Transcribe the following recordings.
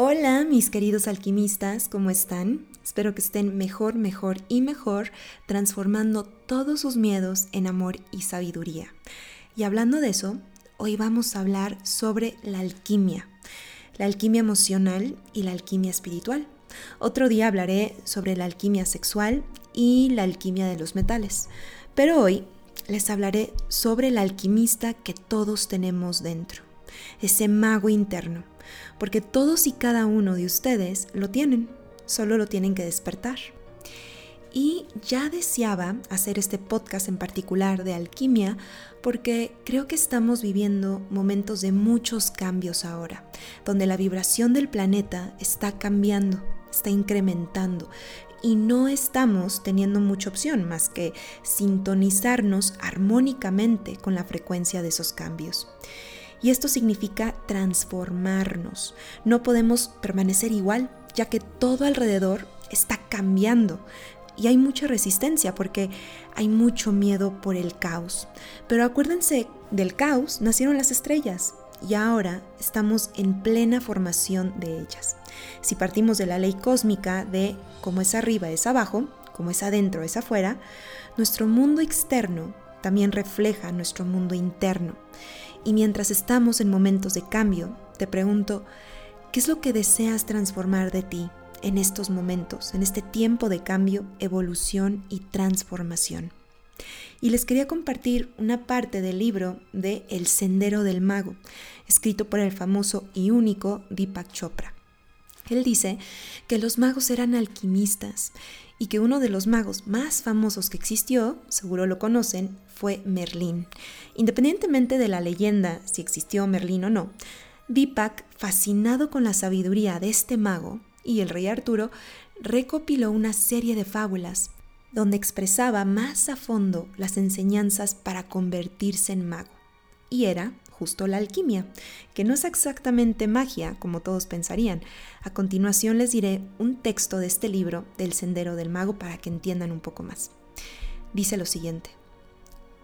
Hola mis queridos alquimistas, ¿cómo están? Espero que estén mejor, mejor y mejor, transformando todos sus miedos en amor y sabiduría. Y hablando de eso, hoy vamos a hablar sobre la alquimia, la alquimia emocional y la alquimia espiritual. Otro día hablaré sobre la alquimia sexual y la alquimia de los metales, pero hoy les hablaré sobre el alquimista que todos tenemos dentro, ese mago interno porque todos y cada uno de ustedes lo tienen, solo lo tienen que despertar. Y ya deseaba hacer este podcast en particular de alquimia porque creo que estamos viviendo momentos de muchos cambios ahora, donde la vibración del planeta está cambiando, está incrementando y no estamos teniendo mucha opción más que sintonizarnos armónicamente con la frecuencia de esos cambios. Y esto significa transformarnos. No podemos permanecer igual, ya que todo alrededor está cambiando. Y hay mucha resistencia porque hay mucho miedo por el caos. Pero acuérdense, del caos nacieron las estrellas y ahora estamos en plena formación de ellas. Si partimos de la ley cósmica de como es arriba es abajo, como es adentro es afuera, nuestro mundo externo también refleja nuestro mundo interno. Y mientras estamos en momentos de cambio, te pregunto, ¿qué es lo que deseas transformar de ti en estos momentos, en este tiempo de cambio, evolución y transformación? Y les quería compartir una parte del libro de El Sendero del Mago, escrito por el famoso y único Deepak Chopra. Él dice que los magos eran alquimistas y que uno de los magos más famosos que existió, seguro lo conocen, fue Merlín. Independientemente de la leyenda, si existió Merlín o no, Deepak, fascinado con la sabiduría de este mago y el rey Arturo, recopiló una serie de fábulas donde expresaba más a fondo las enseñanzas para convertirse en mago. Y era justo la alquimia, que no es exactamente magia como todos pensarían. A continuación les diré un texto de este libro del Sendero del Mago para que entiendan un poco más. Dice lo siguiente.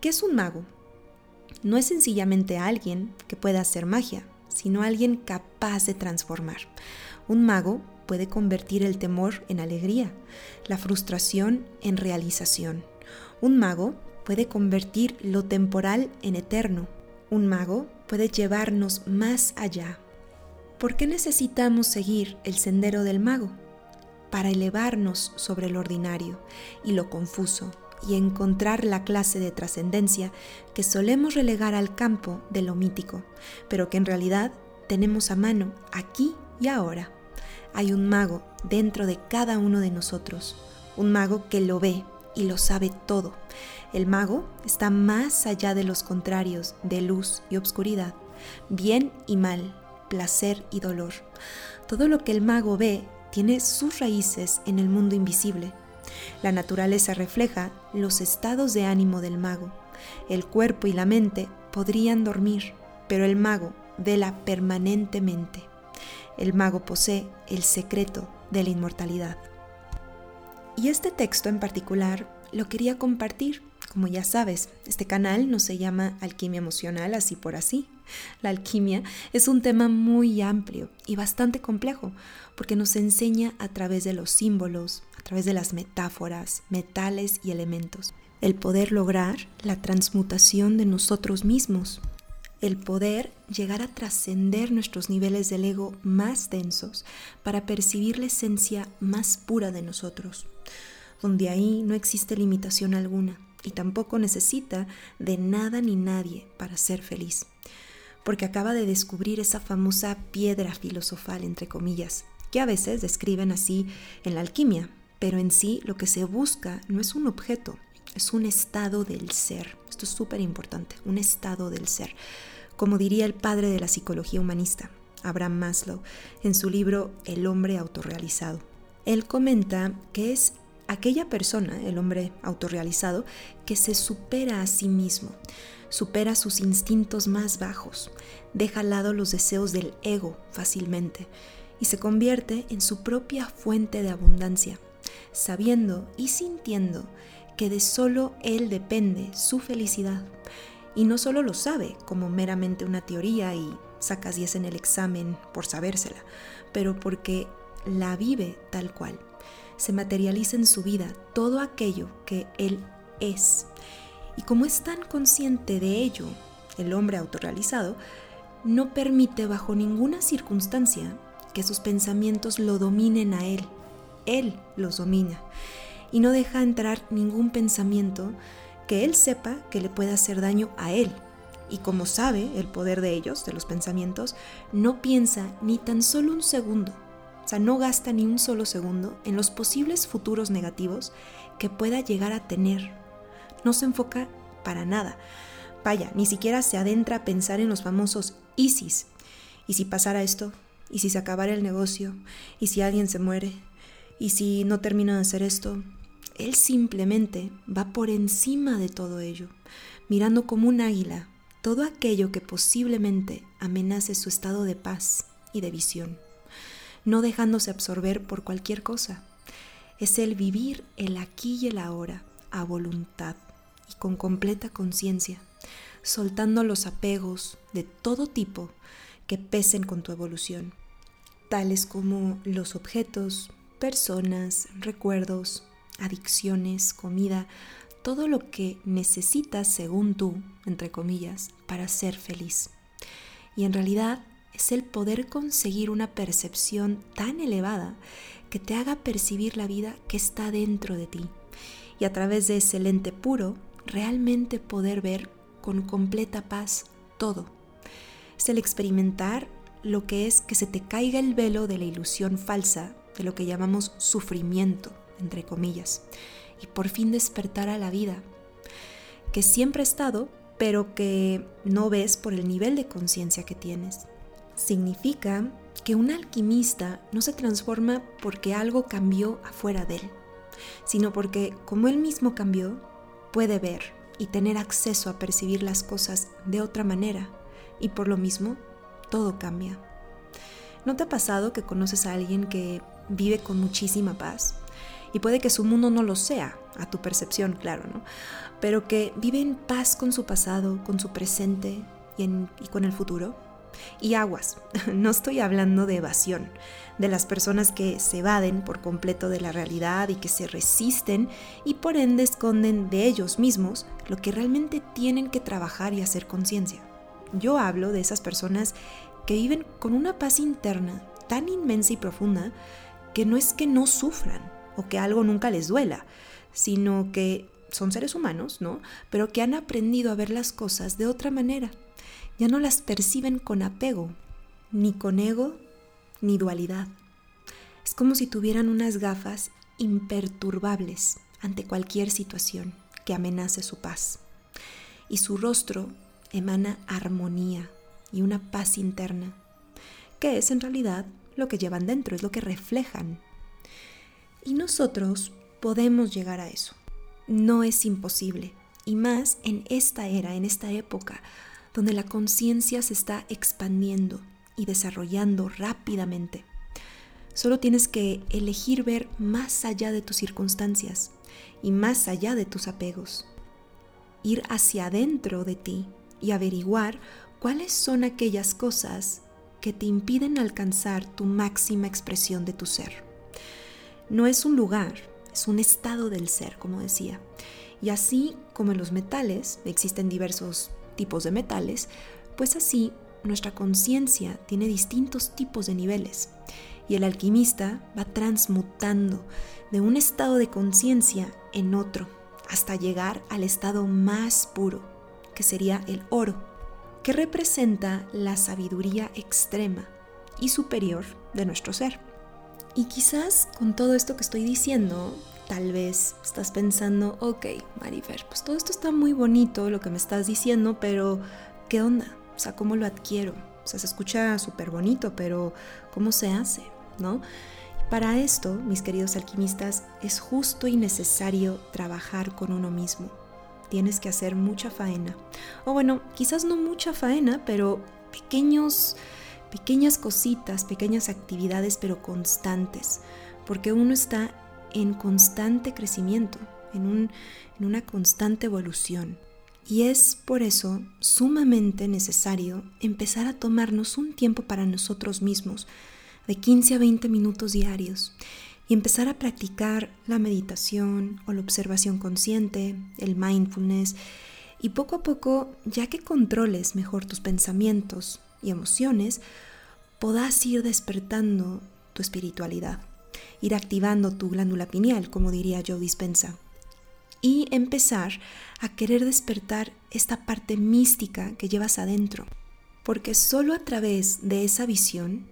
¿Qué es un mago? No es sencillamente alguien que pueda hacer magia, sino alguien capaz de transformar. Un mago puede convertir el temor en alegría, la frustración en realización. Un mago puede convertir lo temporal en eterno, un mago puede llevarnos más allá. ¿Por qué necesitamos seguir el sendero del mago? Para elevarnos sobre lo ordinario y lo confuso y encontrar la clase de trascendencia que solemos relegar al campo de lo mítico, pero que en realidad tenemos a mano aquí y ahora. Hay un mago dentro de cada uno de nosotros, un mago que lo ve y lo sabe todo, el mago está más allá de los contrarios de luz y obscuridad, bien y mal, placer y dolor. Todo lo que el mago ve tiene sus raíces en el mundo invisible. La naturaleza refleja los estados de ánimo del mago. El cuerpo y la mente podrían dormir, pero el mago vela permanentemente. El mago posee el secreto de la inmortalidad. Y este texto en particular lo quería compartir. Como ya sabes, este canal no se llama alquimia emocional así por así. La alquimia es un tema muy amplio y bastante complejo porque nos enseña a través de los símbolos, a través de las metáforas, metales y elementos, el poder lograr la transmutación de nosotros mismos, el poder llegar a trascender nuestros niveles del ego más densos para percibir la esencia más pura de nosotros, donde ahí no existe limitación alguna y tampoco necesita de nada ni nadie para ser feliz, porque acaba de descubrir esa famosa piedra filosofal, entre comillas, que a veces describen así en la alquimia, pero en sí lo que se busca no es un objeto, es un estado del ser. Esto es súper importante, un estado del ser. Como diría el padre de la psicología humanista, Abraham Maslow, en su libro El hombre autorrealizado. Él comenta que es aquella persona, el hombre autorrealizado, que se supera a sí mismo, supera sus instintos más bajos, deja al lado los deseos del ego fácilmente y se convierte en su propia fuente de abundancia, sabiendo y sintiendo que de solo él depende su felicidad. Y no solo lo sabe como meramente una teoría y sacas 10 en el examen por sabérsela, pero porque la vive tal cual. Se materializa en su vida todo aquello que él es. Y como es tan consciente de ello, el hombre autorrealizado, no permite bajo ninguna circunstancia que sus pensamientos lo dominen a él. Él los domina y no deja entrar ningún pensamiento que él sepa que le pueda hacer daño a él. Y como sabe el poder de ellos, de los pensamientos, no piensa ni tan solo un segundo, o sea, no gasta ni un solo segundo en los posibles futuros negativos que pueda llegar a tener. No se enfoca para nada. Vaya, ni siquiera se adentra a pensar en los famosos ISIS. ¿Y si pasara esto? ¿Y si se acabara el negocio? ¿Y si alguien se muere? ¿Y si no termina de hacer esto? Él simplemente va por encima de todo ello, mirando como un águila todo aquello que posiblemente amenace su estado de paz y de visión, no dejándose absorber por cualquier cosa. Es el vivir el aquí y el ahora a voluntad y con completa conciencia, soltando los apegos de todo tipo que pesen con tu evolución, tales como los objetos, personas, recuerdos, adicciones, comida, todo lo que necesitas según tú, entre comillas, para ser feliz. Y en realidad es el poder conseguir una percepción tan elevada que te haga percibir la vida que está dentro de ti. Y a través de ese lente puro, realmente poder ver con completa paz todo. Es el experimentar lo que es que se te caiga el velo de la ilusión falsa de lo que llamamos sufrimiento entre comillas, y por fin despertar a la vida, que siempre ha estado, pero que no ves por el nivel de conciencia que tienes. Significa que un alquimista no se transforma porque algo cambió afuera de él, sino porque como él mismo cambió, puede ver y tener acceso a percibir las cosas de otra manera, y por lo mismo, todo cambia. ¿No te ha pasado que conoces a alguien que vive con muchísima paz? Y puede que su mundo no lo sea, a tu percepción, claro, ¿no? Pero que vive en paz con su pasado, con su presente y, y con el futuro. Y aguas, no estoy hablando de evasión, de las personas que se evaden por completo de la realidad y que se resisten y por ende esconden de ellos mismos lo que realmente tienen que trabajar y hacer conciencia. Yo hablo de esas personas que viven con una paz interna tan inmensa y profunda que no es que no sufran, o que algo nunca les duela, sino que son seres humanos, ¿no? Pero que han aprendido a ver las cosas de otra manera. Ya no las perciben con apego, ni con ego, ni dualidad. Es como si tuvieran unas gafas imperturbables ante cualquier situación que amenace su paz. Y su rostro emana armonía y una paz interna, que es en realidad lo que llevan dentro, es lo que reflejan y nosotros podemos llegar a eso. No es imposible. Y más en esta era, en esta época, donde la conciencia se está expandiendo y desarrollando rápidamente. Solo tienes que elegir ver más allá de tus circunstancias y más allá de tus apegos. Ir hacia adentro de ti y averiguar cuáles son aquellas cosas que te impiden alcanzar tu máxima expresión de tu ser no es un lugar, es un estado del ser, como decía. Y así como en los metales existen diversos tipos de metales, pues así nuestra conciencia tiene distintos tipos de niveles. Y el alquimista va transmutando de un estado de conciencia en otro, hasta llegar al estado más puro, que sería el oro, que representa la sabiduría extrema y superior de nuestro ser. Y quizás con todo esto que estoy diciendo, tal vez estás pensando, ok, Marifer, pues todo esto está muy bonito, lo que me estás diciendo, pero ¿qué onda? O sea, ¿cómo lo adquiero? O sea, se escucha súper bonito, pero ¿cómo se hace? ¿No? Para esto, mis queridos alquimistas, es justo y necesario trabajar con uno mismo. Tienes que hacer mucha faena. O bueno, quizás no mucha faena, pero pequeños pequeñas cositas, pequeñas actividades, pero constantes, porque uno está en constante crecimiento, en, un, en una constante evolución. Y es por eso sumamente necesario empezar a tomarnos un tiempo para nosotros mismos, de 15 a 20 minutos diarios, y empezar a practicar la meditación o la observación consciente, el mindfulness, y poco a poco, ya que controles mejor tus pensamientos y emociones, podás ir despertando tu espiritualidad, ir activando tu glándula pineal, como diría Joe Dispensa, y empezar a querer despertar esta parte mística que llevas adentro, porque solo a través de esa visión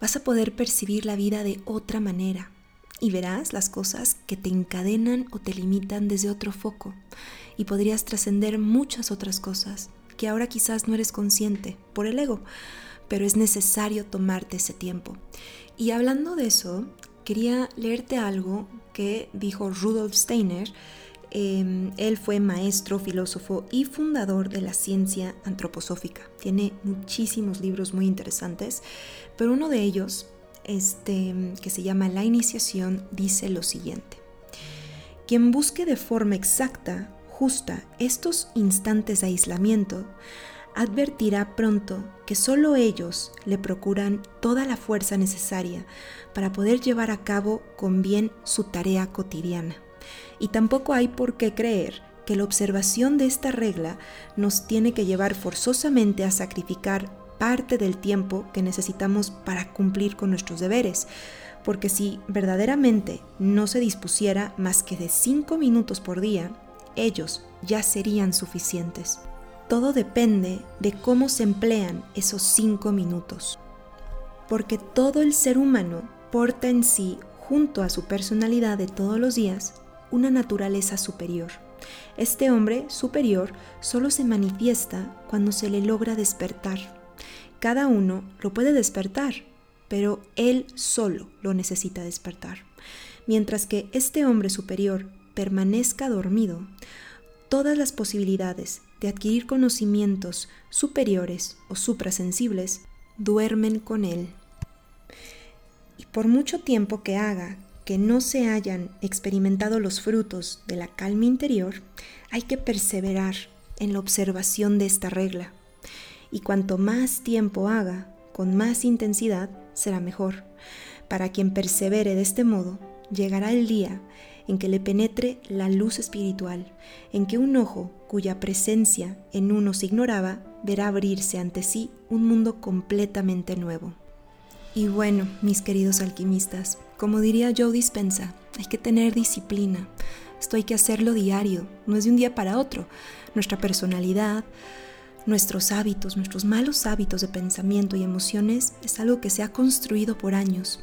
vas a poder percibir la vida de otra manera y verás las cosas que te encadenan o te limitan desde otro foco y podrías trascender muchas otras cosas que ahora quizás no eres consciente por el ego, pero es necesario tomarte ese tiempo. Y hablando de eso, quería leerte algo que dijo Rudolf Steiner. Em, él fue maestro, filósofo y fundador de la ciencia antroposófica. Tiene muchísimos libros muy interesantes, pero uno de ellos, este, que se llama La Iniciación, dice lo siguiente. Quien busque de forma exacta, justa, estos instantes de aislamiento, advertirá pronto que solo ellos le procuran toda la fuerza necesaria para poder llevar a cabo con bien su tarea cotidiana. Y tampoco hay por qué creer que la observación de esta regla nos tiene que llevar forzosamente a sacrificar parte del tiempo que necesitamos para cumplir con nuestros deberes, porque si verdaderamente no se dispusiera más que de cinco minutos por día, ellos ya serían suficientes. Todo depende de cómo se emplean esos cinco minutos. Porque todo el ser humano porta en sí, junto a su personalidad de todos los días, una naturaleza superior. Este hombre superior solo se manifiesta cuando se le logra despertar. Cada uno lo puede despertar, pero él solo lo necesita despertar. Mientras que este hombre superior permanezca dormido, todas las posibilidades de adquirir conocimientos superiores o suprasensibles duermen con él. Y por mucho tiempo que haga que no se hayan experimentado los frutos de la calma interior, hay que perseverar en la observación de esta regla. Y cuanto más tiempo haga, con más intensidad, será mejor. Para quien persevere de este modo, llegará el día en que le penetre la luz espiritual, en que un ojo cuya presencia en uno se ignoraba verá abrirse ante sí un mundo completamente nuevo. Y bueno, mis queridos alquimistas, como diría Joe Dispensa, hay que tener disciplina. Esto hay que hacerlo diario, no es de un día para otro. Nuestra personalidad, nuestros hábitos, nuestros malos hábitos de pensamiento y emociones es algo que se ha construido por años.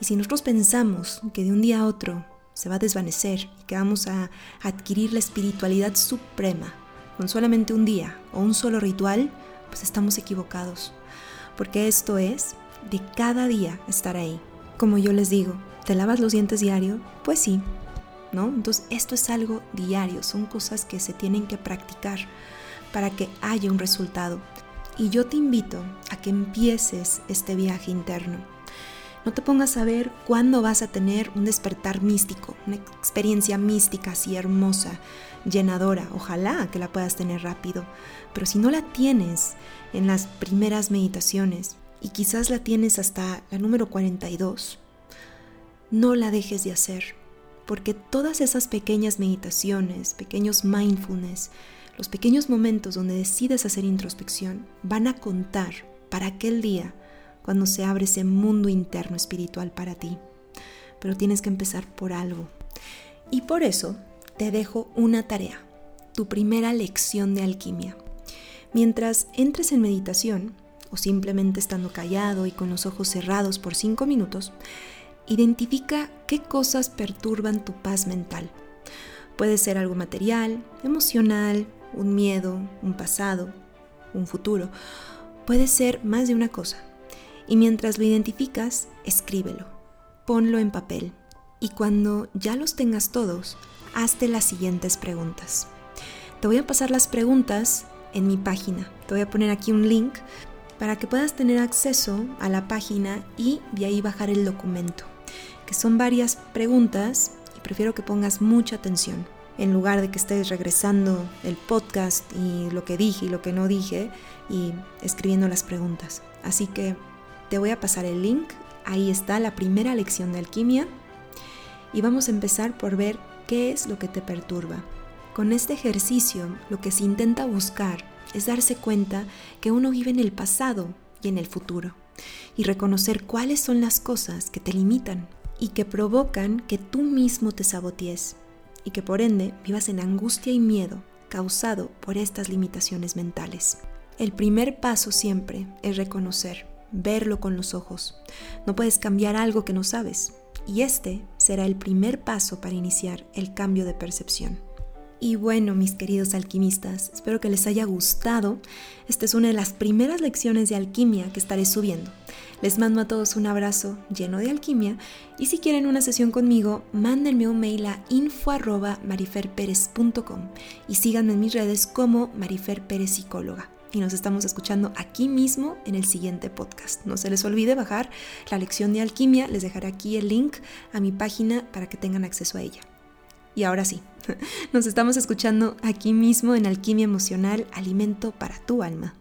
Y si nosotros pensamos que de un día a otro se va a desvanecer y que vamos a adquirir la espiritualidad suprema con solamente un día o un solo ritual, pues estamos equivocados. Porque esto es de cada día estar ahí. Como yo les digo, ¿te lavas los dientes diario? Pues sí, ¿no? Entonces esto es algo diario, son cosas que se tienen que practicar para que haya un resultado. Y yo te invito a que empieces este viaje interno no te pongas a ver cuándo vas a tener un despertar místico, una experiencia mística así hermosa, llenadora. Ojalá que la puedas tener rápido. Pero si no la tienes en las primeras meditaciones y quizás la tienes hasta la número 42, no la dejes de hacer. Porque todas esas pequeñas meditaciones, pequeños mindfulness, los pequeños momentos donde decides hacer introspección van a contar para aquel día cuando se abre ese mundo interno espiritual para ti. Pero tienes que empezar por algo. Y por eso te dejo una tarea, tu primera lección de alquimia. Mientras entres en meditación, o simplemente estando callado y con los ojos cerrados por cinco minutos, identifica qué cosas perturban tu paz mental. Puede ser algo material, emocional, un miedo, un pasado, un futuro. Puede ser más de una cosa y mientras lo identificas, escríbelo, ponlo en papel y cuando ya los tengas todos, hazte las siguientes preguntas. Te voy a pasar las preguntas en mi página. Te voy a poner aquí un link para que puedas tener acceso a la página y de ahí bajar el documento, que son varias preguntas y prefiero que pongas mucha atención, en lugar de que estés regresando el podcast y lo que dije y lo que no dije y escribiendo las preguntas. Así que te voy a pasar el link, ahí está la primera lección de alquimia y vamos a empezar por ver qué es lo que te perturba. Con este ejercicio lo que se intenta buscar es darse cuenta que uno vive en el pasado y en el futuro y reconocer cuáles son las cosas que te limitan y que provocan que tú mismo te sabotees y que por ende vivas en angustia y miedo causado por estas limitaciones mentales. El primer paso siempre es reconocer, verlo con los ojos. No puedes cambiar algo que no sabes y este será el primer paso para iniciar el cambio de percepción. Y bueno, mis queridos alquimistas, espero que les haya gustado. Esta es una de las primeras lecciones de alquimia que estaré subiendo. Les mando a todos un abrazo lleno de alquimia y si quieren una sesión conmigo, mándenme un mail a info@mariferperez.com y síganme en mis redes como Marifer Pérez Psicóloga. Y nos estamos escuchando aquí mismo en el siguiente podcast. No se les olvide bajar la lección de alquimia, les dejaré aquí el link a mi página para que tengan acceso a ella. Y ahora sí, nos estamos escuchando aquí mismo en Alquimia Emocional, Alimento para tu Alma.